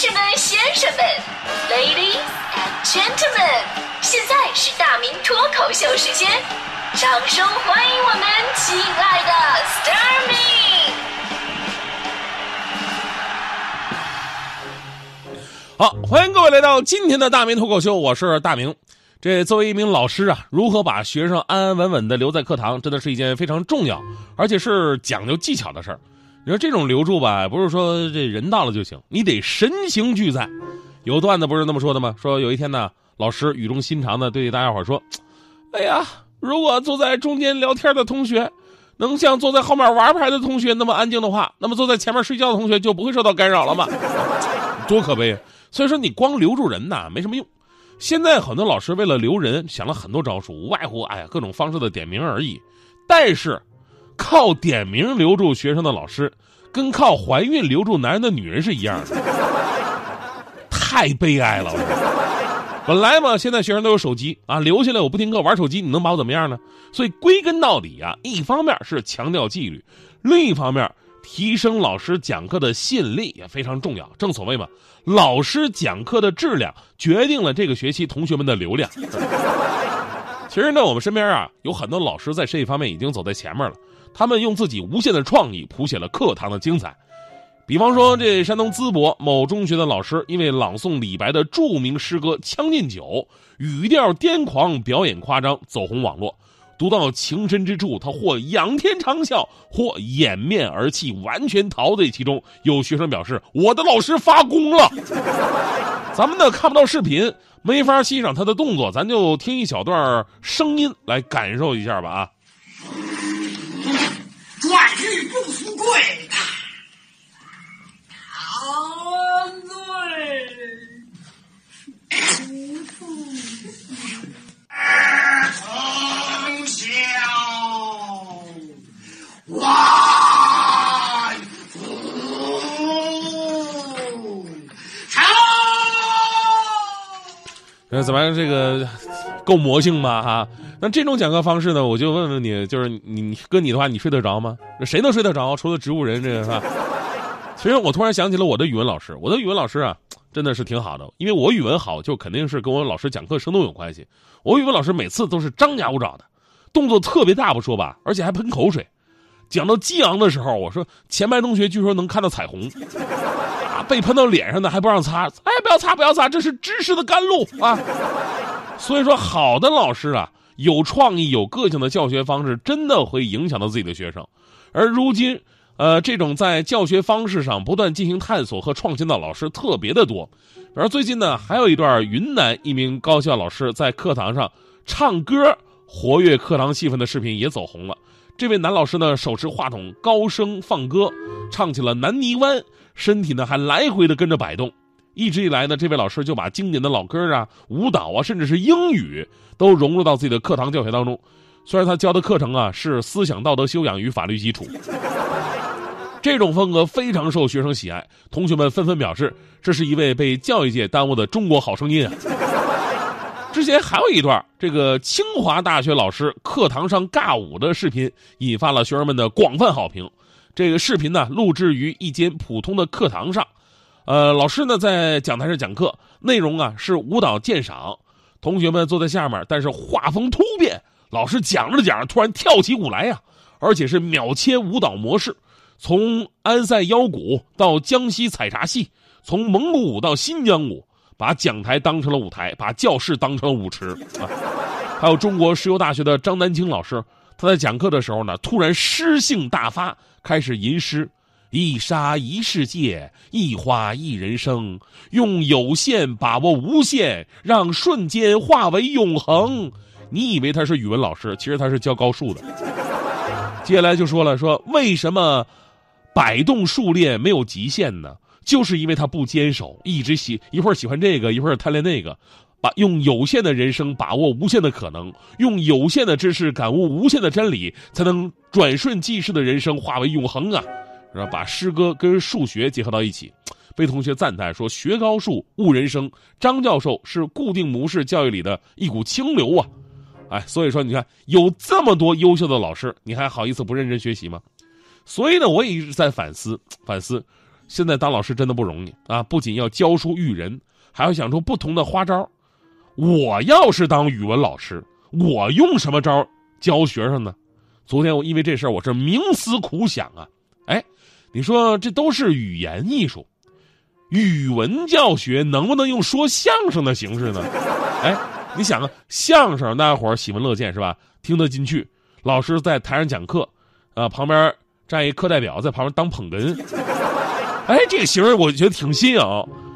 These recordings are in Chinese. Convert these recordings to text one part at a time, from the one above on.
士们、先生们，Ladies and Gentlemen，现在是大明脱口秀时间，掌声欢迎我们亲爱的 s t a r m y 好，欢迎各位来到今天的大明脱口秀，我是大明。这作为一名老师啊，如何把学生安安稳稳的留在课堂，真的是一件非常重要，而且是讲究技巧的事儿。你说这种留住吧，不是说这人到了就行，你得神情俱在。有段子不是那么说的吗？说有一天呢，老师语重心长的对大家伙说：“哎呀，如果坐在中间聊天的同学，能像坐在后面玩牌的同学那么安静的话，那么坐在前面睡觉的同学就不会受到干扰了嘛？多可悲！所以说你光留住人呐，没什么用。现在很多老师为了留人，想了很多招数，无外乎哎呀各种方式的点名而已。但是。靠点名留住学生的老师，跟靠怀孕留住男人的女人是一样的，太悲哀了。本来嘛，现在学生都有手机啊，留下来我不听课玩手机，你能把我怎么样呢？所以归根到底啊，一方面是强调纪律，另一方面提升老师讲课的吸引力也非常重要。正所谓嘛，老师讲课的质量决定了这个学期同学们的流量。其实呢，我们身边啊有很多老师在这一方面已经走在前面了。他们用自己无限的创意谱写了课堂的精彩，比方说这山东淄博某中学的老师，因为朗诵李白的著名诗歌《将进酒》，语调癫狂，表演夸张，走红网络。读到情深之处，他或仰天长啸，或掩面而泣，完全陶醉其中。有学生表示：“我的老师发功了。”咱们呢看不到视频，没法欣赏他的动作，咱就听一小段声音来感受一下吧啊。转玉不富贵，陶醉二重霄，万福长。呃，怎么样？这个够魔性吧？哈。那这种讲课方式呢，我就问问你，就是你跟你的话，你睡得着吗？谁能睡得着？除了植物人，这个是吧？其实我突然想起了我的语文老师，我的语文老师啊，真的是挺好的，因为我语文好，就肯定是跟我老师讲课生动有关系。我语文老师每次都是张牙舞爪的，动作特别大不说吧，而且还喷口水。讲到激昂的时候，我说前排同学据说能看到彩虹，啊，被喷到脸上的还不让擦，哎，不要擦，不要擦，这是知识的甘露啊。所以说，好的老师啊。有创意、有个性的教学方式，真的会影响到自己的学生。而如今，呃，这种在教学方式上不断进行探索和创新的老师特别的多。而最近呢，还有一段云南一名高校老师在课堂上唱歌，活跃课堂气氛的视频也走红了。这位男老师呢，手持话筒高声放歌，唱起了《南泥湾》，身体呢还来回的跟着摆动。一直以来呢，这位老师就把经典的老歌啊、舞蹈啊，甚至是英语，都融入到自己的课堂教学当中。虽然他教的课程啊是思想道德修养与法律基础，这种风格非常受学生喜爱，同学们纷纷表示，这是一位被教育界耽误的中国好声音啊。之前还有一段这个清华大学老师课堂上尬舞的视频，引发了学生们的广泛好评。这个视频呢，录制于一间普通的课堂上。呃，老师呢在讲台上讲课，内容啊是舞蹈鉴赏，同学们坐在下面，但是画风突变，老师讲着讲着突然跳起舞来呀，而且是秒切舞蹈模式，从安塞腰鼓到江西采茶戏，从蒙古舞到新疆舞，把讲台当成了舞台，把教室当成了舞池啊。还有中国石油大学的张丹青老师，他在讲课的时候呢，突然诗性大发，开始吟诗。一沙一世界，一花一人生。用有限把握无限，让瞬间化为永恒。你以为他是语文老师，其实他是教高数的。接下来就说了，说为什么摆动数列没有极限呢？就是因为他不坚守，一直喜一会儿喜欢这个，一会儿贪恋那个。把用有限的人生把握无限的可能，用有限的知识感悟无限的真理，才能转瞬即逝的人生化为永恒啊！是吧？把诗歌跟数学结合到一起，被同学赞叹说：“学高数悟人生。”张教授是固定模式教育里的一股清流啊！哎，所以说你看，有这么多优秀的老师，你还好意思不认真学习吗？所以呢，我也一直在反思反思，现在当老师真的不容易啊！不仅要教书育人，还要想出不同的花招。我要是当语文老师，我用什么招教学生呢？昨天我因为这事儿，我是冥思苦想啊。哎，你说这都是语言艺术，语文教学能不能用说相声的形式呢？哎，你想啊，相声大家伙儿喜闻乐见是吧？听得进去。老师在台上讲课，啊，旁边站一课代表在旁边当捧哏。哎，这个形式我觉得挺新颖，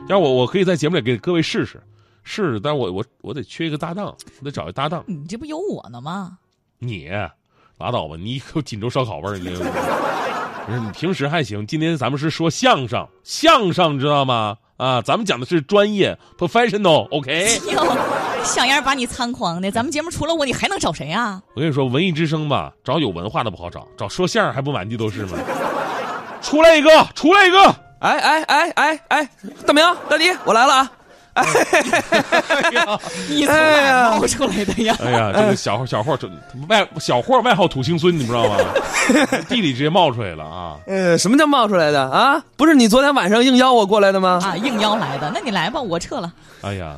要我我可以在节目里给各位试试，试试。但是我我我得缺一个搭档，我得找一搭档。你这不有我呢吗？你拉倒吧，你有锦州烧烤味儿，你这个。不是你平时还行，今天咱们是说相声，相声知道吗？啊，咱们讲的是专业，professional，OK？、哟，小样把你猖狂的，咱们节目除了我，你还能找谁啊？我跟你说，文艺之声吧，找有文化的不好找，找说相声还不满地都是吗？出来一个，出来一个！哎哎哎哎哎，大明大迪，我来了啊！你从哪冒出来的呀？哎呀，这个小霍小伙这外小货外号土星孙，你不知道吗？地里直接冒出来了啊！呃，什么叫冒出来的啊？不是你昨天晚上应邀我过来的吗？啊，应邀来的，那你来吧，我撤了。哎呀，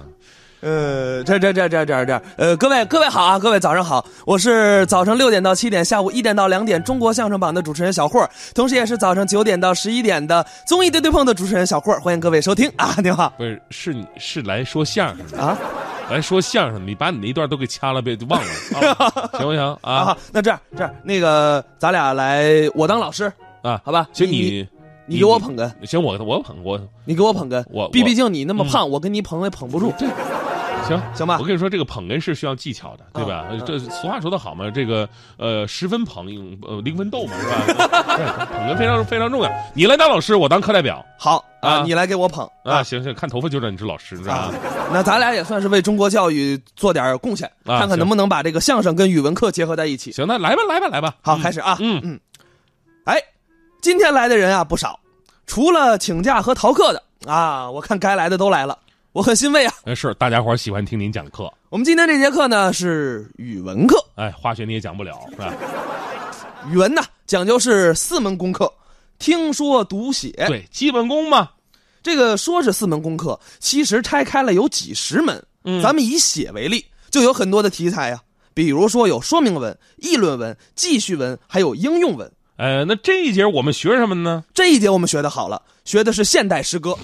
呃，这这这这这这，呃，各位各位好啊，各位早上好，我是早上六点到七点，下午一点到两点中国相声榜的主持人小霍，同时也是早上九点到十一点的综艺对对碰的主持人小霍，欢迎各位收听啊！你好不是，是你是来说相声的，啊 来说相声，你把你那一段都给掐了，呗，就忘了，啊、行不行啊啊，那这样这样，那个咱俩来，我当老师，啊？好吧？行，你你给我捧哏，行，我我捧我你给我捧哏，我我毕毕竟你那么胖，我跟你捧也捧不住，行行吧我跟你说，这个捧哏是需要技巧的，对吧？嗯这俗话说得好嘛，这个呃十分捧，呃零分逗嘛，是吧？对捧哏非常非常重要。你来当老师，我当课代表好啊啊，你来给我捧啊！行行，看头发就知道你是老师，是吧啊？，那咱俩也算是为中国教育做点贡献，啊看看能不能把这个相声跟语文课结合在一起。行，那来吧，来吧，来吧。好，嗯开始啊。嗯嗯，哎，今天来的人啊不少，除了请假和逃课的啊，我看该来的都来了，我很欣慰啊。哎是大家伙儿喜欢听您讲课，我们今天这节课呢是语文课，哎，化学你也讲不了，是吧？语文呢讲究是四门功课，听说读写。对，基本功嘛。这个说是四门功课，其实拆开了有几十门。嗯咱们以写为例，就有很多的题材呀、比如说有说明文、议论文、记叙文，还有应用文。呃，那这一节我们学什么呢？这一节我们学的好了，学的是现代诗歌，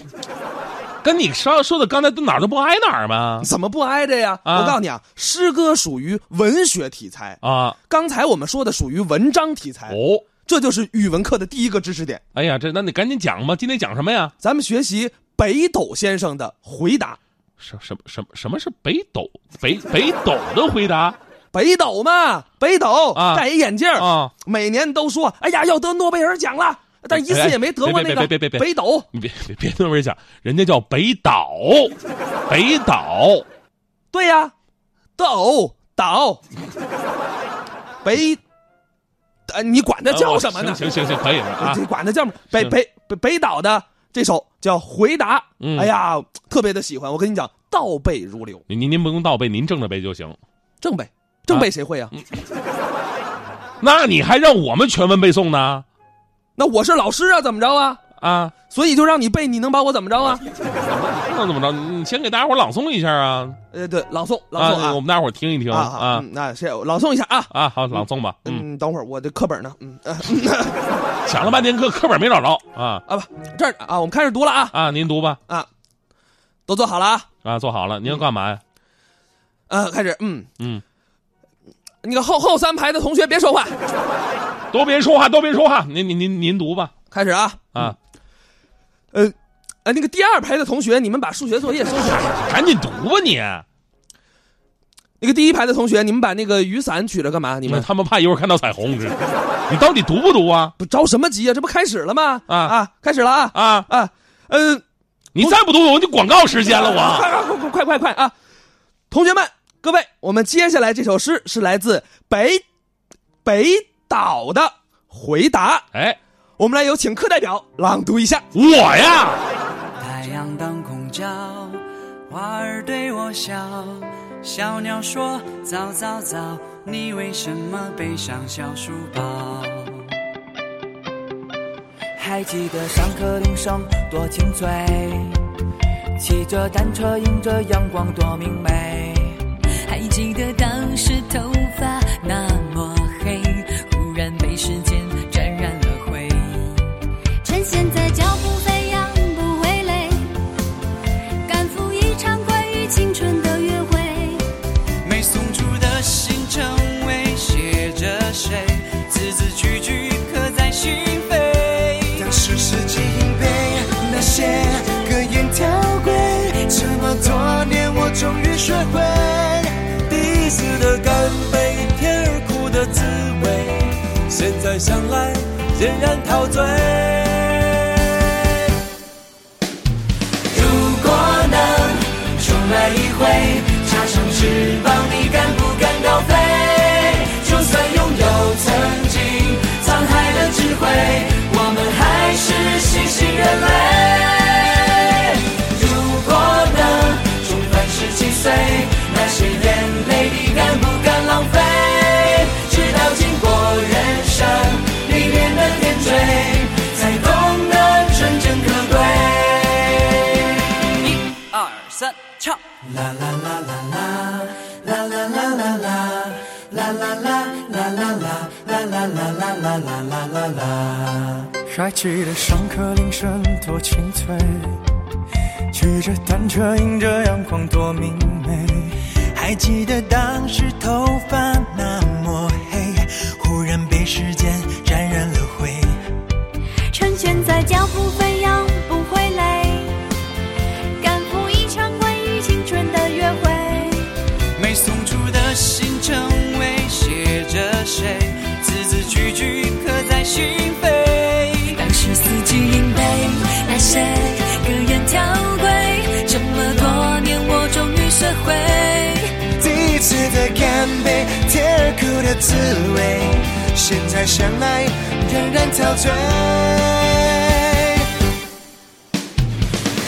跟你说说的刚才都哪儿都不挨哪儿吗？怎么不挨着呀？啊我告诉你啊，诗歌属于文学题材，啊，刚才我们说的属于文章题材，哦，这就是语文课的第一个知识点。哎呀，这那你赶紧讲吧。今天讲什么呀？咱们学习北斗先生的回答。什什么什么什么是北斗？北北斗的回答北斗嘛，北斗啊戴一眼镜儿啊！每年都说，哎呀，要得诺贝尔奖了，但一次也没得过那个别别别别别别北斗。你别别别那么讲，人家叫北岛，北岛。对呀，斗岛，北，呃，你管它叫什么呢？行行行行，可以了啊你。管它叫什么？北北北北岛的这首叫《回答》，嗯哎呀，特别的喜欢。我跟你讲，倒背如流，您您您不用倒背，您正着背就行。正背，正背谁会啊？那你还让我们全文背诵呢？那我是老师啊，怎么着啊？啊，所以就让你背，你能把我怎么着啊？不能怎么着？你先给大家伙儿朗诵一下啊！呃，对，朗诵，朗诵啊，啊我们大家伙儿听一听啊啊嗯那先朗诵一下啊。啊！好，朗诵吧。嗯，嗯，等会儿我的课本呢？嗯呃 想了半天课课本没找着啊啊不，这儿啊，我们开始读了啊啊！您读吧啊，都做好了啊。啊，坐好了。您要干嘛呀？啊，开始，嗯，嗯，那个后后三排的同学别说话，都别说话，都别说话。您您您您读吧开始啊。啊！呃，呃，那个第二排的同学，你们把数学作业收起来。赶紧读吧你！那个第一排的同学，你们把那个雨伞举着干嘛？你们他们怕一会儿看到彩虹，是你到底读不读啊？不着什么急啊？这不开始了吗？啊啊，开始了啊啊！啊！嗯、你再不读，我就广告时间了我。快快快快快快快啊！同学们，各位，我们接下来这首诗是来自北北岛的回答，哎，我们来有请课代表朗读一下。我呀，太阳当空照，花儿对我笑，小鸟说早早早，你为什么背上小书包？还记得上课铃声多清脆，骑着单车迎着阳光多明媚。还记得当时头发那时间沾染了灰。趁现在脚步飞扬不会累，赶赴一场关于青春的约会。没送出的信成为写着谁，字字句句刻在心扉。当时世纪硬背那些格言条规，这么多年我终于学会，第一次的干杯，甜而苦的滋味，想来仍然陶醉。如果能重来一回，插上翅膀，你敢不敢高飞？就算拥有曾经沧海的智慧，我们还是记得上课铃声多清脆，骑着单车迎着阳光多明媚。还记得当时头发苦的滋味，现在想来仍然陶醉。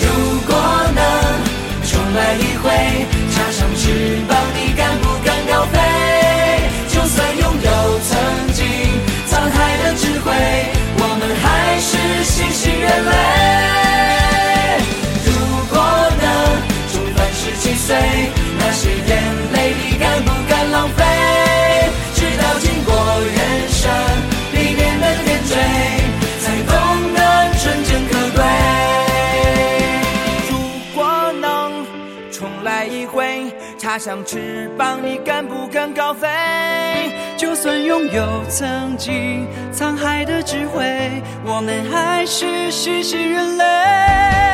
如果能重来一回，插上翅膀，你敢不敢高飞？就算拥有曾经沧海的智慧，我们还是新兴人类。插上翅膀，你敢不敢高飞？就算拥有曾经沧海的智慧，我们还是新兴人类。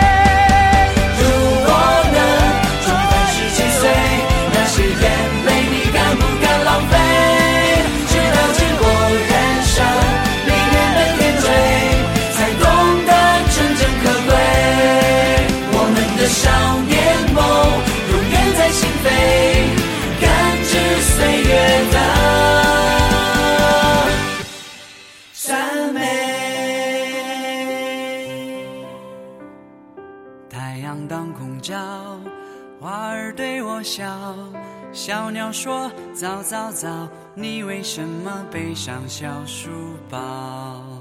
小鸟说早早早，你为什么背上小书包？